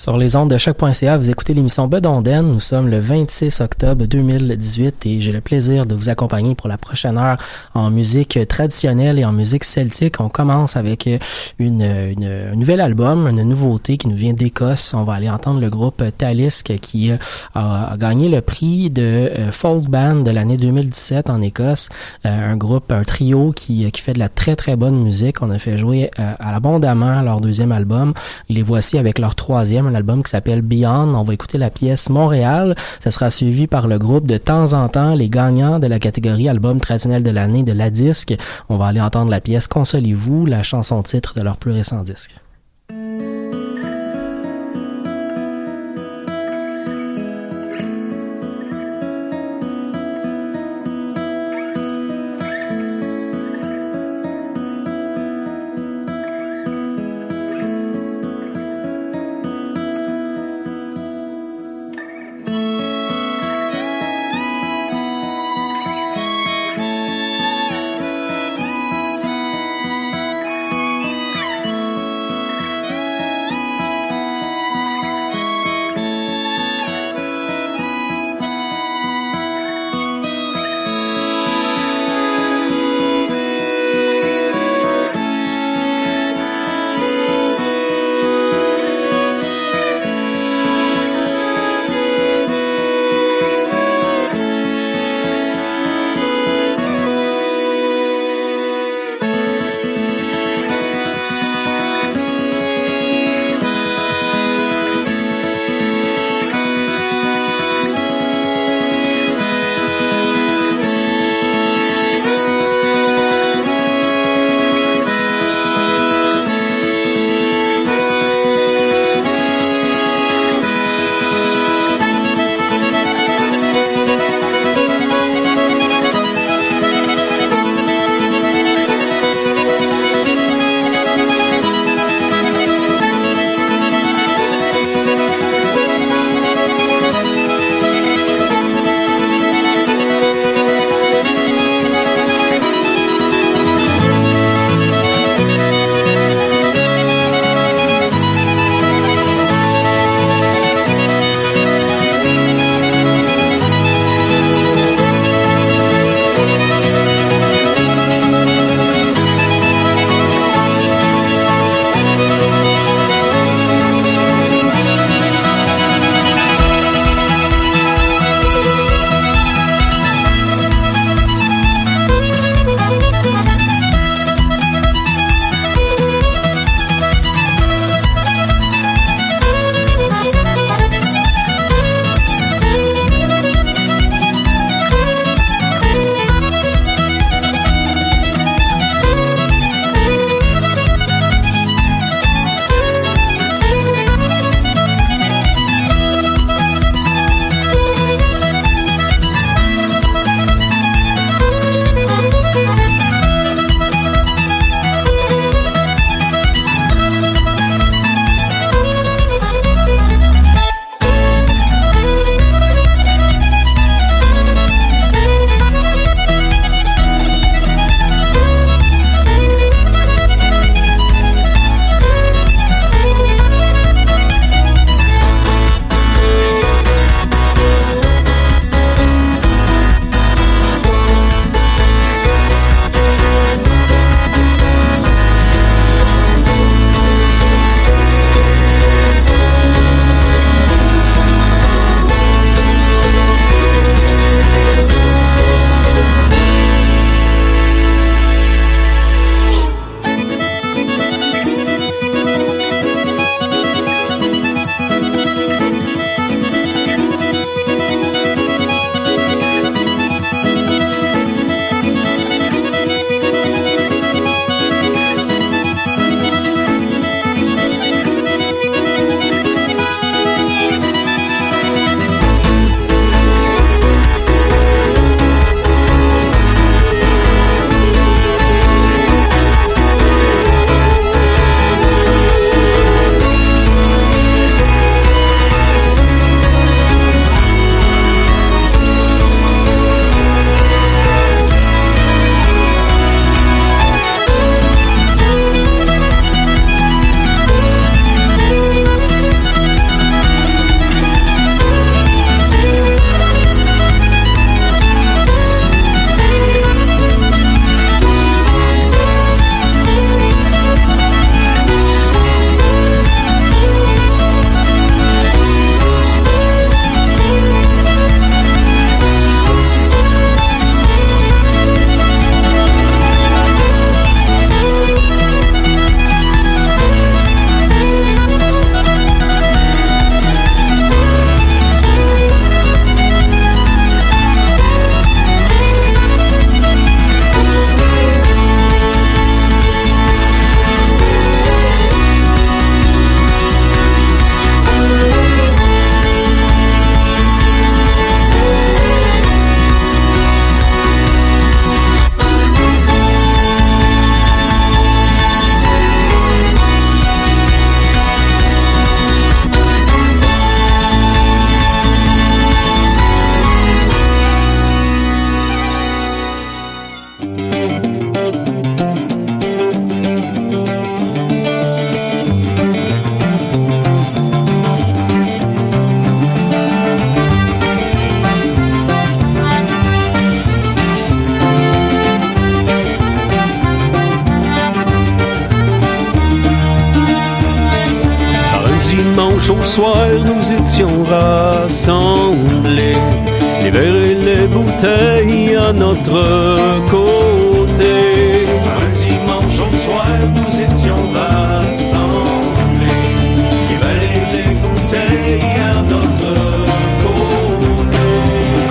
Sur les ondes de choc.ca, vous écoutez l'émission Bedonden. Nous sommes le 26 octobre 2018 et j'ai le plaisir de vous accompagner pour la prochaine heure en musique traditionnelle et en musique celtique. On commence avec une, une, un nouvel album, une nouveauté qui nous vient d'Écosse. On va aller entendre le groupe Talisk qui a, a gagné le prix de euh, folk band de l'année 2017 en Écosse. Euh, un groupe, un trio qui, qui fait de la très très bonne musique. On a fait jouer euh, à l'abondamment leur deuxième album. Les voici avec leur troisième un album qui s'appelle Beyond. On va écouter la pièce Montréal. Ça sera suivi par le groupe de temps en temps, les gagnants de la catégorie album traditionnel de l'année de la disque. On va aller entendre la pièce Consolez-vous, la chanson titre de leur plus récent disque.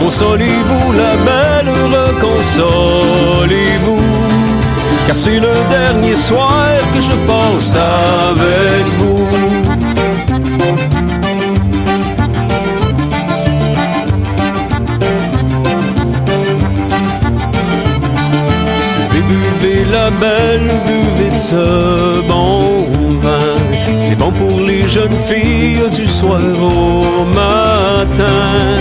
Consolez-vous, la belle, reconsolez-vous. Car c'est le dernier soir que je passe avec vous. Buvez la belle, buvez de ce bon vin. C'est bon pour les jeunes filles du soir au matin.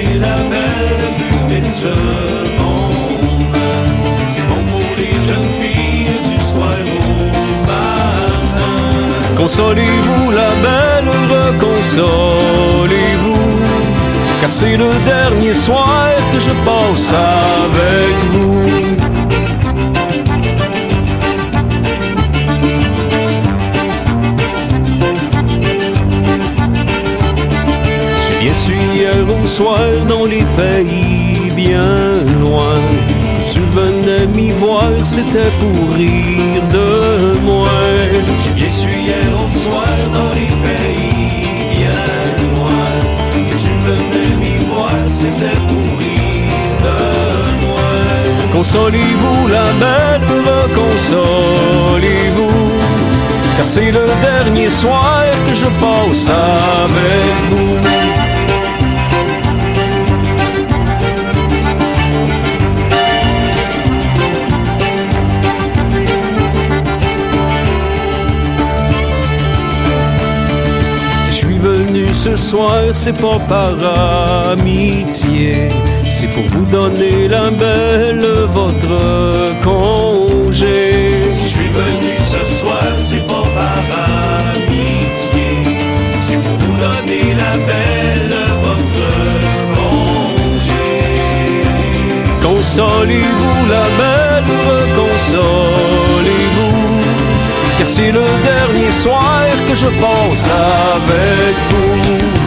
Buvez la belle, buvez de. C'est bon pour les jeunes filles du soir au matin. Consolez-vous, la belle, reconsolez-vous. Car c'est le dernier soir que je passe avec vous. Soir dans les pays bien loin. Que tu venais m'y voir, c'était pour rire de moi. J'ai bien su hier au soir dans les pays bien loin. Que tu venais m'y voir, c'était pour rire de moi. Consolez-vous, la belle, reconsolez-vous. Car c'est le dernier soir que je passe avec vous. Soir, c'est pas par amitié, c'est pour vous donner la belle votre congé. Si je suis venu ce soir, c'est pas par amitié. C'est pour vous donner la belle votre congé. Consolez-vous, la belle, consolez-vous. C'est le dernier soir que je passe avec vous.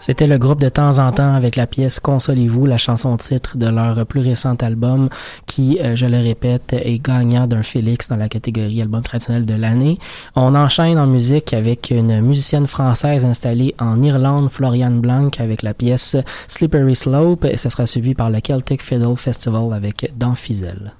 C'était le groupe de temps en temps avec la pièce Consolez-vous, la chanson titre de leur plus récent album qui, euh, je le répète, est gagnant d'un Félix dans la catégorie album traditionnel de l'année. On enchaîne en musique avec une musicienne française installée en Irlande, Floriane Blanc, avec la pièce Slippery Slope et ce sera suivi par le Celtic Fiddle Festival avec Danfizel. Vous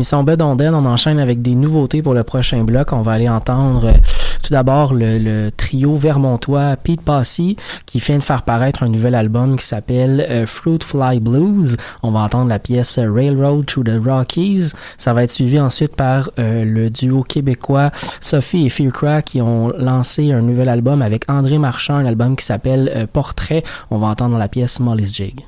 l'émission Bedonden. On enchaîne avec des nouveautés pour le prochain bloc. On va aller entendre euh, tout d'abord le, trio vermontois Pete Passy qui vient de faire paraître un nouvel album qui s'appelle euh, Fruit Fly Blues. On va entendre la pièce Railroad Through the Rockies. Ça va être suivi ensuite par euh, le duo québécois Sophie et Fearcrack qui ont lancé un nouvel album avec André Marchand, un album qui s'appelle euh, Portrait. On va entendre la pièce Molly's Jig.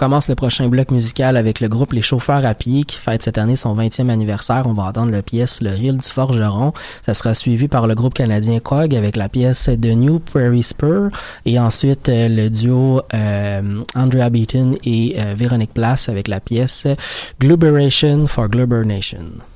Commence le prochain bloc musical avec le groupe Les Chauffeurs à pied qui fête cette année son 20e anniversaire. On va entendre la pièce Le Hill du Forgeron. Ça sera suivi par le groupe canadien Quag avec la pièce The New Prairie Spur et ensuite euh, le duo euh, Andrea Beaton et euh, Véronique Place avec la pièce Gluberation for Glubernation.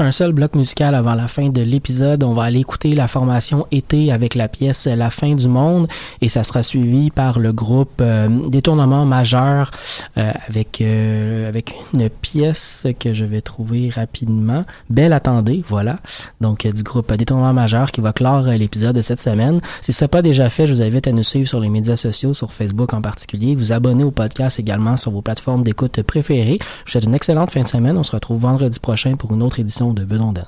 Un seul bloc musical avant la fin de l'épisode. On va aller écouter la formation Été avec la pièce La fin du monde et ça sera suivi par le groupe euh, Détournement majeur euh, avec euh, avec une pièce que je vais trouver rapidement. Belle attendez, voilà. Donc du groupe Détournement majeur qui va clore l'épisode de cette semaine. Si ce n'est pas déjà fait, je vous invite à nous suivre sur les médias sociaux, sur Facebook en particulier, vous abonner au podcast également sur vos plateformes d'écoute préférées. Je vous souhaite une excellente fin de semaine. On se retrouve vendredi prochain pour une autre édition de Bedonden.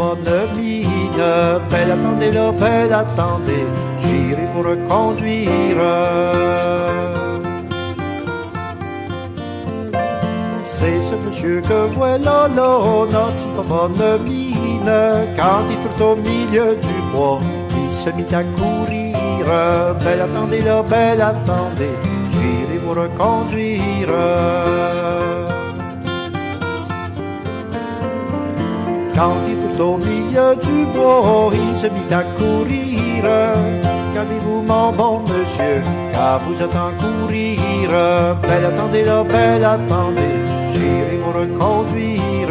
Bonne mine, belle attendez là, belle attendez, j'irai vous reconduire. C'est ce monsieur que voilà là, pas bonne mine, quand il fut au milieu du bois, il se mit à courir. Belle attendez là, belle attendez, j'irai vous reconduire. Quand il fut au milieu du bois, il se mit à courir. Qu'avez-vous, mon bon monsieur, car vous êtes en courir. Belle attendez là, belle attendez, j'irai vous reconduire.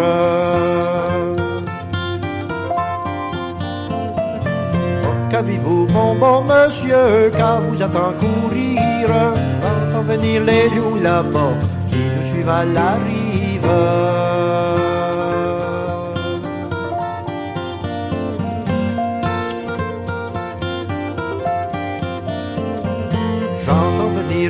Oh, Qu'avez-vous, mon bon monsieur, car vous êtes en courir. Entend venir les loups là-bas, qui nous suivent à la rive.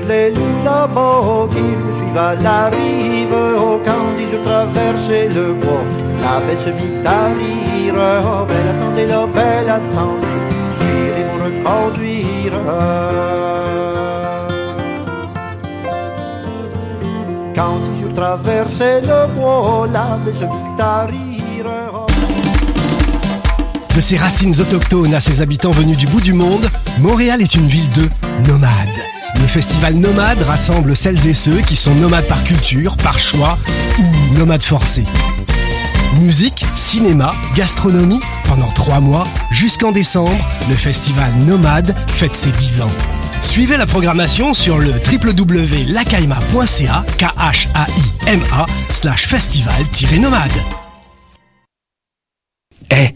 Les loups qui me suivent à la rive. Oh, quand ils ont traversé le bois, la bête se mit à rire. Oh, belle attendez là, belle attendez, j'irai vous reconduire. Quand ils ont traversé le bois, la bête se mit à rire. Oh, De ses racines autochtones à ses habitants venus du bout du monde, Montréal est une ville de nomades. Le festival Nomade rassemble celles et ceux qui sont nomades par culture, par choix ou nomades forcés. Musique, cinéma, gastronomie, pendant trois mois, jusqu'en décembre, le festival Nomade fête ses 10 ans. Suivez la programmation sur le www.lacaima.ca, k h a i m a slash festival-nomade. Eh,